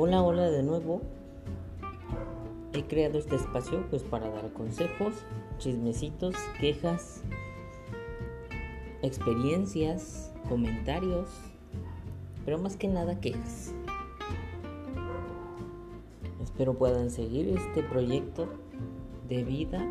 Hola, hola de nuevo. He creado este espacio pues para dar consejos, chismecitos, quejas, experiencias, comentarios, pero más que nada quejas. Espero puedan seguir este proyecto de vida